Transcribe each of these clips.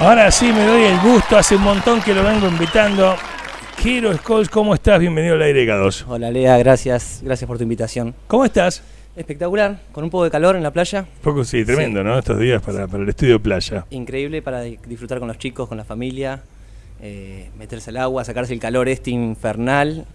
Ahora sí me doy el gusto, hace un montón que lo vengo invitando. Quiero Scholes, ¿cómo estás? Bienvenido al aire K2. Hola Lea, gracias, gracias por tu invitación. ¿Cómo estás? Espectacular, con un poco de calor en la playa. Poco sí, tremendo, ¿no? Estos días para, para el estudio playa. Increíble para di- disfrutar con los chicos, con la familia, eh, meterse al agua, sacarse el calor este infernal.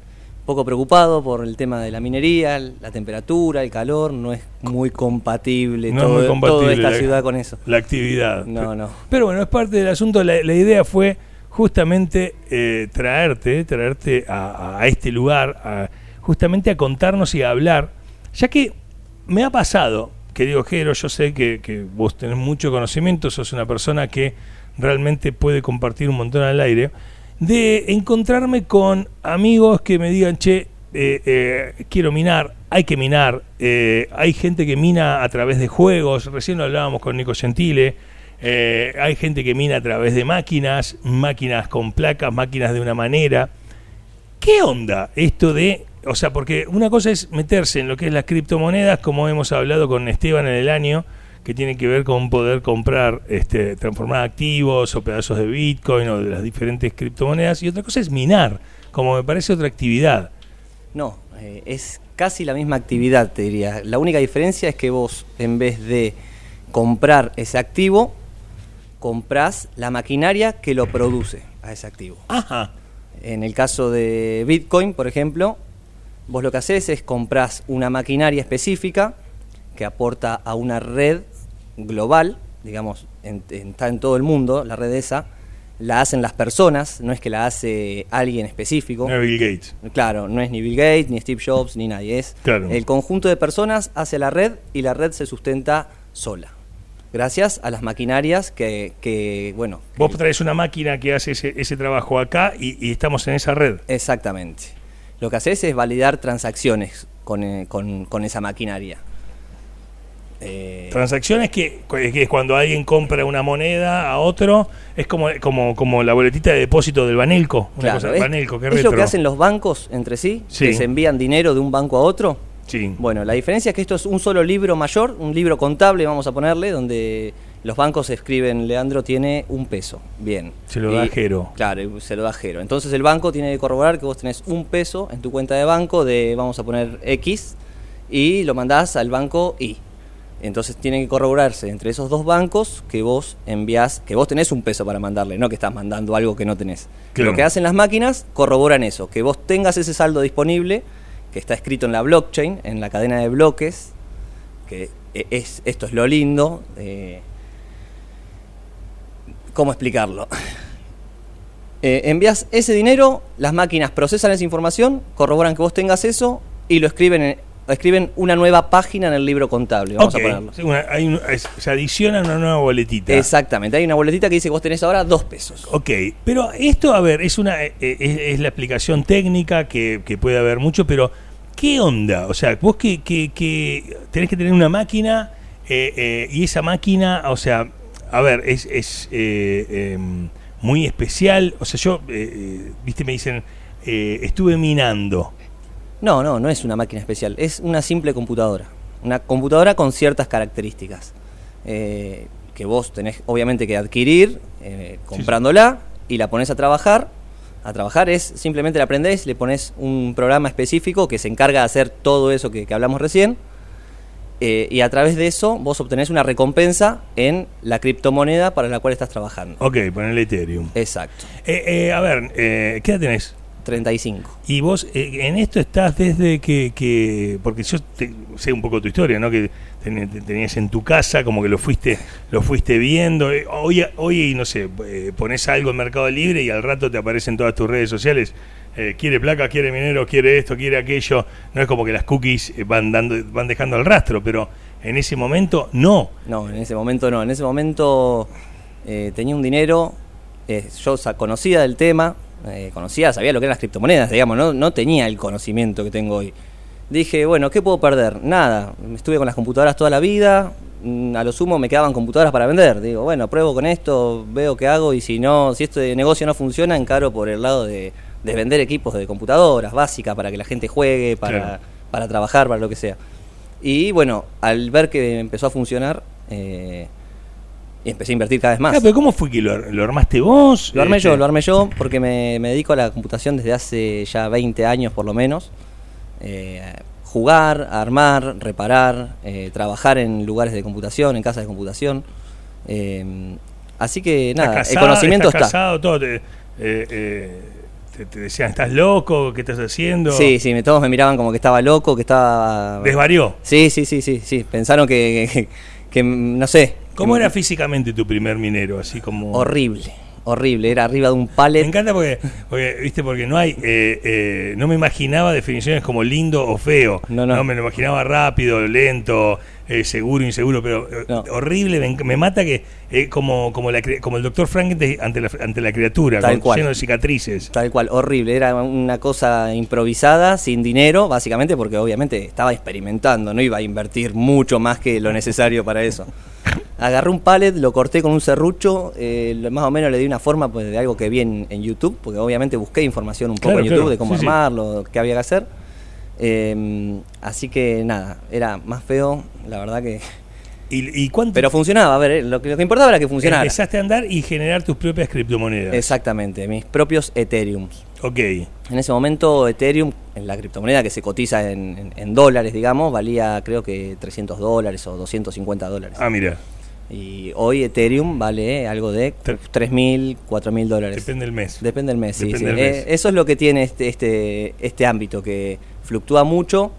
Poco preocupado por el tema de la minería, la temperatura, el calor, no es muy compatible, No es todo, muy compatible toda esta la- ciudad con eso. La actividad. No, no. Pero bueno, es parte del asunto. La, la idea fue justamente eh, traerte, traerte a, a este lugar, a- justamente a contarnos y a hablar, ya que me ha pasado, querido Jero, yo sé que, que vos tenés mucho conocimiento, sos una persona que realmente puede compartir un montón al aire, de encontrarme con amigos que me digan, che, eh, eh, quiero minar, hay que minar, eh, hay gente que mina a través de juegos, recién lo hablábamos con Nico Gentile, eh, hay gente que mina a través de máquinas, máquinas con placas, máquinas de una manera. ¿Qué onda esto de, o sea, porque una cosa es meterse en lo que es las criptomonedas, como hemos hablado con Esteban en el año, que tiene que ver con poder comprar, este, transformar activos o pedazos de Bitcoin o de las diferentes criptomonedas, y otra cosa es minar, como me parece otra actividad. No, eh, es casi la misma actividad, te diría. La única diferencia es que vos, en vez de comprar ese activo, comprás la maquinaria que lo produce a ese activo. Ajá. En el caso de Bitcoin, por ejemplo, vos lo que haces es comprás una maquinaria específica que aporta a una red global, digamos, en- en- está en todo el mundo, la red esa, la hacen las personas, no es que la hace alguien específico. No, Bill Gates. Claro, no es ni Bill Gates, ni Steve Jobs, ni nadie. Es Claro. el conjunto de personas hace la red y la red se sustenta sola. Gracias a las maquinarias que, que, bueno. Vos traes una máquina que hace ese, ese trabajo acá y, y estamos en esa red. Exactamente. Lo que haces es validar transacciones con, eh, con- con esa maquinaria. Eh, Transacciones que, que es cuando alguien compra una moneda a otro, es como, como, como la boletita de depósito del Banelco. Una claro, cosa, es, Banelco, qué es lo retro. que hacen los bancos entre sí, Sí. que se envían dinero de un banco a otro. Sí. Bueno, la diferencia es que esto es un solo libro mayor, un libro contable, vamos a ponerle, donde los bancos escriben, Leandro tiene un peso. Bien. Se lo da Jero. Claro, y se lo da Jero. Entonces el banco tiene que corroborar que vos tenés un peso en tu cuenta de banco de, vamos a poner X, y lo mandás al banco Y. Entonces tiene que corroborarse entre esos dos bancos que vos envías, que vos tenés un peso para mandarle, no que estás mandando algo que no tenés. Claro. Lo que hacen las máquinas, corroboran eso, que vos tengas ese saldo disponible, que está escrito en la blockchain, en la cadena de bloques, que e- es, esto es lo lindo. eh, ¿Cómo explicarlo? Eh, envías ese dinero, las máquinas procesan esa información, corroboran que vos tengas eso y lo escriben en- escriben una nueva página en el libro contable, vamos a ponerlo. sí, una- hay un- es- se adiciona una nueva boletita. Exactamente, hay una boletita que dice que vos tenés ahora dos pesos. Ok, pero esto, a ver, es una eh, eh, es, es la explicación técnica que, que puede haber mucho, pero ¿qué onda? O sea, vos que, que, que tenés que tener una máquina eh, eh, y esa máquina, o sea, a ver, es, es eh, em, muy especial. O sea, yo, viste, me dicen, eh, estuve minando. No, no, no es una máquina especial, es una simple computadora. Una computadora con ciertas características. eh, que vos tenés obviamente que adquirir eh, comprándola y la pones a trabajar. A trabajar es simplemente la aprendés, le pones un programa específico que se encarga de hacer todo eso que, que hablamos recién. eh, y a través de eso vos obtenés una recompensa en la criptomoneda para la cual estás trabajando. Ok, ponele Ethereum. Exacto. Eh, eh, a ver, eh, ¿qué edad tenés? 35. Y vos eh, en esto estás desde que, que porque yo te- sé un poco tu historia, ¿no? Que ten- te- tenías en tu casa, como que lo fuiste, lo fuiste viendo. Eh, Hoy, hoy no sé, eh, pones algo en Mercado Libre y al rato te aparecen todas tus redes sociales. eh, quiere placa, quiere minero, quiere esto, quiere aquello. No es como que las cookies van dando, van dejando el rastro, pero en ese momento no. No, en ese momento no. En ese momento tenía un dinero, yo conocía del tema, eh, conocía, sabía lo que eran las criptomonedas, digamos, no, no tenía el conocimiento que tengo hoy. Dije, bueno, ¿qué puedo perder? Nada, estuve con las computadoras toda la vida, mm, a lo sumo me quedaban computadoras para vender. Digo, bueno, pruebo con esto, veo qué hago y si no, si este negocio no funciona, encaro por el lado de, de vender equipos de computadoras básicas para que la gente juegue, para, Claro. para trabajar, para lo que sea. Y bueno, al ver que empezó a funcionar, eh, y empecé a invertir cada vez más. Ah, pero ¿cómo fue que lo, ar- lo armaste vos? Lo armé Este, yo, lo armé yo, porque me, me dedico a la computación desde hace ya 20 años por lo menos. Eh, jugar, armar, reparar, eh, trabajar en lugares de computación, en casas de computación. Eh, así que ¿Estás nada, casado, el conocimiento está. casado, todo. Te, te- te decían, ¿estás loco? ¿Qué estás haciendo? Sí, sí, todos me miraban como que estaba loco, que estaba... Desvarió. Sí, sí, sí, sí, sí. Pensaron que, que, que, no sé. ¿Cómo era físicamente tu primer minero? Así como. Horrible, horrible. Era arriba de un Me palet. encanta porque, porque, viste, porque no hay, eh, eh, no me imaginaba definiciones como lindo o feo. No, no. me lo imaginaba rápido, lento, eh, seguro, inseguro, pero eh, No. horrible. Me, me mata que eh, como, como, la, como el doctor Frankenstein ante la, ante la criatura, Tal con- cual. lleno de cicatrices. Tal cual, horrible. Era una cosa improvisada, sin dinero, básicamente, porque obviamente estaba experimentando, no iba a invertir mucho más que lo necesario para eso. Agarré un pallet, lo corté con un serrucho, eh, más o menos le di una forma pues, de algo que vi en, en YouTube, porque obviamente busqué información un poco Claro, en YouTube claro, de cómo sí, sí. armarlo, qué había que hacer. Eh, así que nada, era más feo, la verdad que... ¿Y, y cuánto Pero funcionaba, a ver, eh, lo que, lo que importaba era que funcionara. empezaste a andar y generar tus propias criptomonedas? Exactamente, mis propios Ethereum. Ok. En ese momento Ethereum, en la criptomoneda que se cotiza en, en- en dólares, digamos, valía creo que 300 dólares o 250 dólares. Ah, mira, Y hoy Ethereum vale algo de Tre- 3.000, 4.000 dólares. depende del mes. Depende del mes, sí, Depende sí. del Eh, mes. eso es lo que tiene este, este, este ámbito, que fluctúa mucho,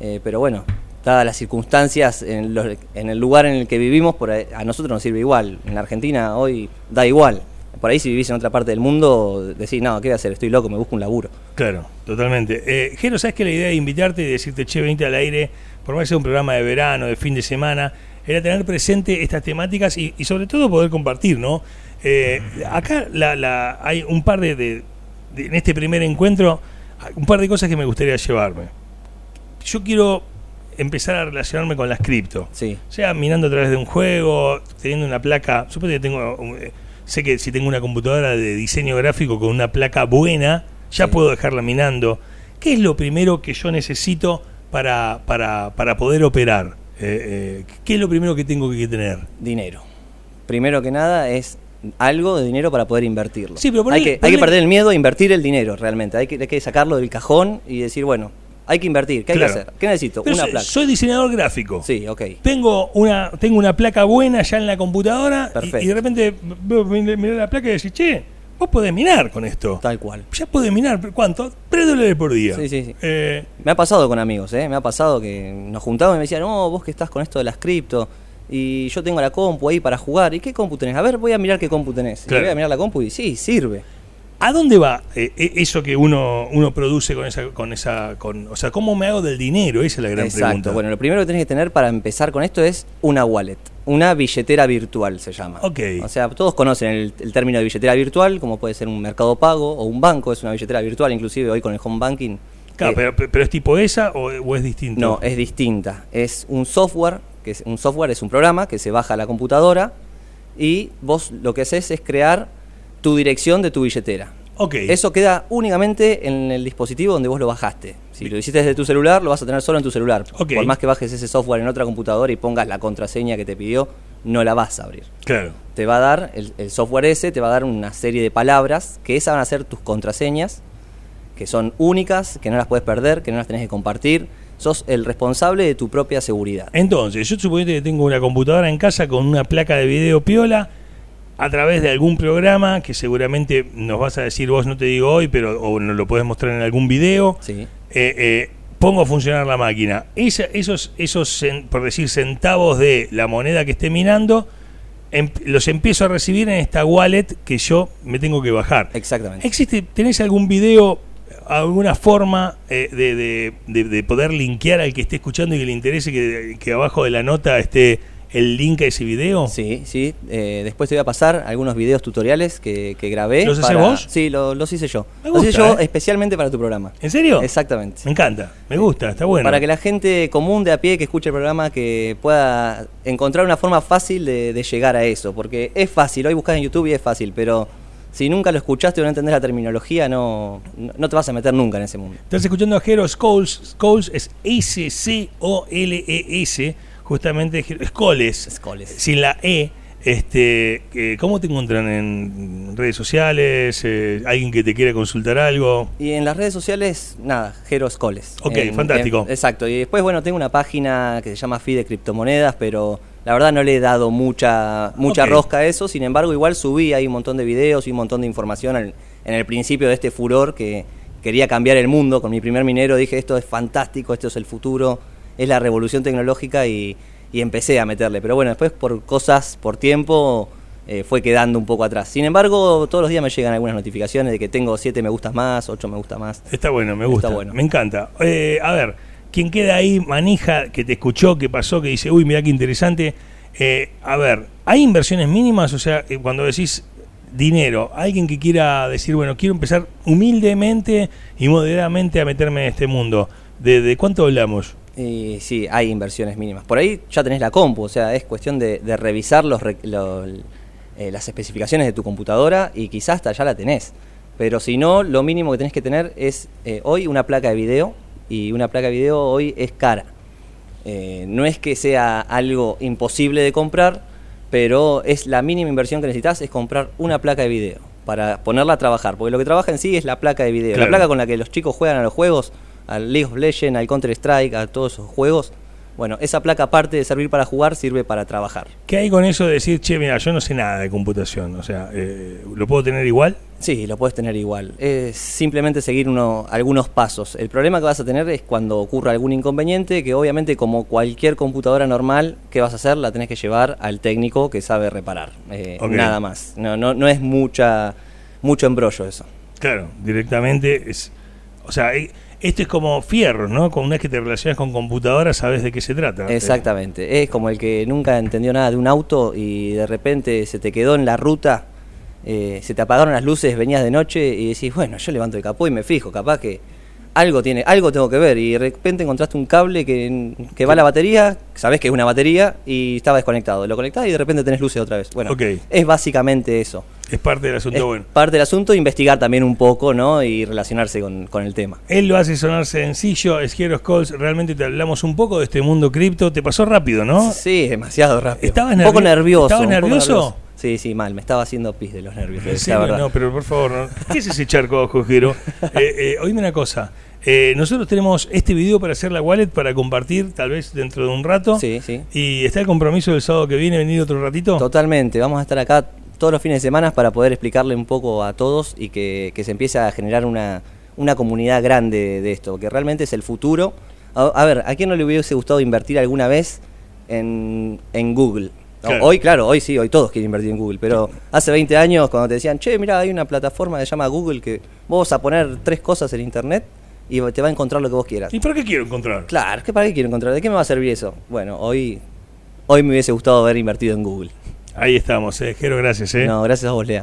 eh, pero bueno, dadas las circunstancias en, los- en el lugar en el que vivimos, por a nosotros nos sirve igual. En la Argentina hoy da igual. Por ahí si vivís en otra parte del mundo, decís, no, ¿qué voy a hacer? Estoy loco, me busco un laburo. Claro, totalmente. Eh, Jero, ¿sabes que la idea de invitarte y decirte, che, 20 al aire, por más que sea un programa de verano, de fin de semana, era tener presente estas temáticas y, y sobre todo poder compartir, ¿no? Eh, acá la, la- hay un par de, de- de- en este primer encuentro, un par de cosas que me gustaría llevarme. Yo quiero empezar a relacionarme con las cripto. Sí. sea mirando a través de un juego, teniendo una placa, supongo que tengo, eh, sé que si tengo una computadora de diseño gráfico con una placa buena, ya Sí. puedo dejarla minando. ¿Qué es lo primero que yo necesito para, para, para poder operar? Eh, eh, ¿Qué es lo primero que tengo que tener? Dinero. Primero que nada es algo de dinero para poder invertirlo. Sí, pero hay, ponele- que, hay que perder el miedo a invertir el dinero realmente. Hay que, hay que sacarlo del cajón y decir, bueno, hay que invertir. ¿Qué hay Claro. que hacer? ¿Qué necesito? Pero una soy, placa. soy diseñador gráfico. Sí, ok. Tengo una, tengo una placa buena ya en la computadora y, Perfecto. y de repente veo- miré la placa y decís, che, vos podés minar con esto. Tal cual. Ya podés minar, ¿pero ¿cuánto? 3 dólares por día. Sí, sí, sí. Eh, Me ha pasado con amigos, ¿eh? Me ha pasado que nos juntábamos y me decían, no, vos que estás con esto de las cripto y yo tengo la compu ahí para jugar. ¿Y qué compu tenés? A ver, voy a mirar qué compu tenés. Y Claro. voy a mirar la compu y sí, sirve. ¿A dónde va eh, eh, eso que uno, uno produce con esa, con esa, con, o sea, cómo me hago del dinero? Esa es la gran Exacto. pregunta. Bueno, lo primero que tenés que tener para empezar con esto es una wallet. Una billetera virtual se llama. Ok. O sea, todos conocen el, el término de billetera virtual, como puede ser un mercado pago o un banco, es una billetera virtual, inclusive hoy con el home banking. Claro, eh, pero, pero es tipo esa o, o es distinto. No, es distinta. Es un software, que es un software es un programa que se baja a la computadora y vos lo que haces es crear tu dirección de tu billetera. Ok. Eso queda únicamente en el dispositivo donde vos lo bajaste. Si lo hiciste desde tu celular, lo vas a tener solo en tu celular. Por más que bajes ese software en otra computadora y pongas la contraseña que te pidió, no la vas a abrir. Claro. Te va a dar, el, el software ese te va a dar una serie de palabras que esas van a ser tus contraseñas, que son únicas, que no las puedes perder, que no las tenés que compartir. Sos el responsable de tu propia seguridad. Entonces, yo supongo que tengo una computadora en casa con una placa de video piola a través de algún programa que seguramente nos vas a decir vos, no te digo hoy, pero o nos lo podés mostrar en algún video. Sí. Eh, eh, pongo a funcionar la máquina. Esa- esos, esos por decir, centavos de la moneda que esté minando, em- los empiezo a recibir en esta wallet que yo me tengo que bajar. Exactamente. ¿Existe, tenés algún video, alguna forma eh, de, de- de- de poder linkear al que esté escuchando y que le interese que, que abajo de la nota esté el link a ese video? Sí, sí. Eh, después te voy a pasar algunos videos tutoriales que, que grabé. ¿Los haces para- vos? Sí, lo- los hice yo. Me los hice yo eh. especialmente para tu programa. ¿En serio? Exactamente. Me encanta, me gusta, está bueno. Para que la gente común de a pie que escuche el programa que pueda encontrar una forma fácil de, de llegar a eso. Porque es fácil, hoy buscas en YouTube y es fácil, pero si nunca lo escuchaste o no entendés la terminología, no, no te vas a meter nunca en ese mundo. Estás escuchando a Jero Scholes. Scholes es S-C-O-L-E-S, justamente Jero- Scholes, Scholes. sin la E. Este, ¿Cómo te encuentran en redes sociales? Eh, ¿Alguien que te quiera consultar algo? Y en las redes sociales, nada, Jeros Coles. Ok, En- fantástico. en- exacto. Y después, bueno, tengo una página que se llama Fi de criptomonedas, pero la verdad no le he dado mucha, mucha rosca a eso. Sin embargo, igual subí ahí un montón de videos y un montón de información en el principio de este furor que quería cambiar el mundo. Con mi primer minero dije, esto es fantástico, esto es el futuro, es la revolución tecnológica y, y empecé a meterle. Pero bueno, después por cosas, por tiempo, eh, fue quedando un poco atrás. Sin embargo, todos los días me llegan algunas notificaciones de que tengo 7 me gustas más, 8 me gusta más. Está bueno, me gusta. Está bueno. Me encanta. Eh, a ver, quien queda ahí, manija, que te escuchó, que pasó, que dice, uy, mira qué interesante. Eh, a ver, ¿hay inversiones mínimas? O sea, eh, cuando decís dinero, alguien que quiera decir, bueno, quiero empezar humildemente y moderadamente a meterme en este mundo, ¿de, de cuánto hablamos? Y sí, hay inversiones mínimas. Por ahí ya tenés la compu, o sea, es cuestión de, de revisar los, lo- eh, las especificaciones de tu computadora y quizás hasta ya la tenés. Pero si no, lo mínimo que tenés que tener es eh, hoy una placa de video y una placa de video hoy es cara. Eh, no es que sea algo imposible de comprar, pero es la mínima inversión que necesitas es comprar una placa de video para ponerla a trabajar, porque lo que trabaja en sí es la placa de video, Claro. la placa con la que los chicos juegan a los juegos, al League of Legends, al Counter Strike, a todos esos juegos. Bueno, esa placa aparte de servir para jugar sirve para trabajar. ¿Qué hay con eso de decir, che, mira, yo no sé nada de computación? O sea, eh, ¿lo puedo tener igual? Sí, lo puedes tener igual. Es simplemente seguir uno, algunos pasos. El problema que vas a tener es cuando ocurra algún inconveniente, que obviamente como cualquier computadora normal, ¿qué vas a hacer? La tenés que llevar al técnico que sabe reparar. Eh. Nada más. No, no, no es mucha, mucho embrollo eso. Claro, directamente es. O sea, eh, esto es como fierro, ¿no? Con una vez que te relacionas con computadoras, sabes de qué se trata. Exactamente. Es como el que nunca entendió nada de un auto y de repente se te quedó en la ruta, eh, se te apagaron las luces, venías de noche y decís, bueno, yo levanto el capó y me fijo, capaz que algo tiene, algo tengo que ver y de repente encontraste un cable que, que va a la batería, sabés que es una batería y estaba desconectado. Lo conectás y de repente tenés luces otra vez. Bueno, es básicamente eso. Es parte del asunto Es bueno. parte del asunto, investigar también un poco, ¿no? Y relacionarse con, con el tema. Él lo hace sonar sencillo, es Heroes Calls, realmente te hablamos un poco de este mundo cripto, te pasó rápido, ¿no? Sí, demasiado rápido. ¿Estabas un poco nervio- nervioso. estabas nervioso? Sí, sí, mal. Me estaba haciendo pis de los nervios. ¿En la verdad. No, pero por favor, no. ¿qué es ese charco abajo, Jero? Eh, eh, oíme una cosa, eh, nosotros tenemos este video para hacer la wallet, para compartir tal vez dentro de un rato. Sí, sí. ¿Y está el compromiso del sábado que viene, venir otro ratito? Totalmente. Vamos a estar acá todos los fines de semana para poder explicarle un poco a todos y que, que se empiece a generar una, una comunidad grande de esto, que realmente es el futuro. A, a ver, ¿a quién no le hubiese gustado invertir alguna vez en, en Google? No. Hoy, claro, hoy sí, hoy todos quieren invertir en Google, pero hace 20 años cuando te decían, che, mira, hay una plataforma que se llama Google que vos vas a poner tres cosas en Internet y te va a encontrar lo que vos quieras. ¿Y por qué quiero encontrar? Claro, ¿qué para qué quiero encontrar? ¿De qué me va a servir eso? Bueno, hoy, hoy me hubiese gustado haber invertido en Google. Ahí estamos, eh. Jero, gracias. Eh. No, gracias a vos, Lea.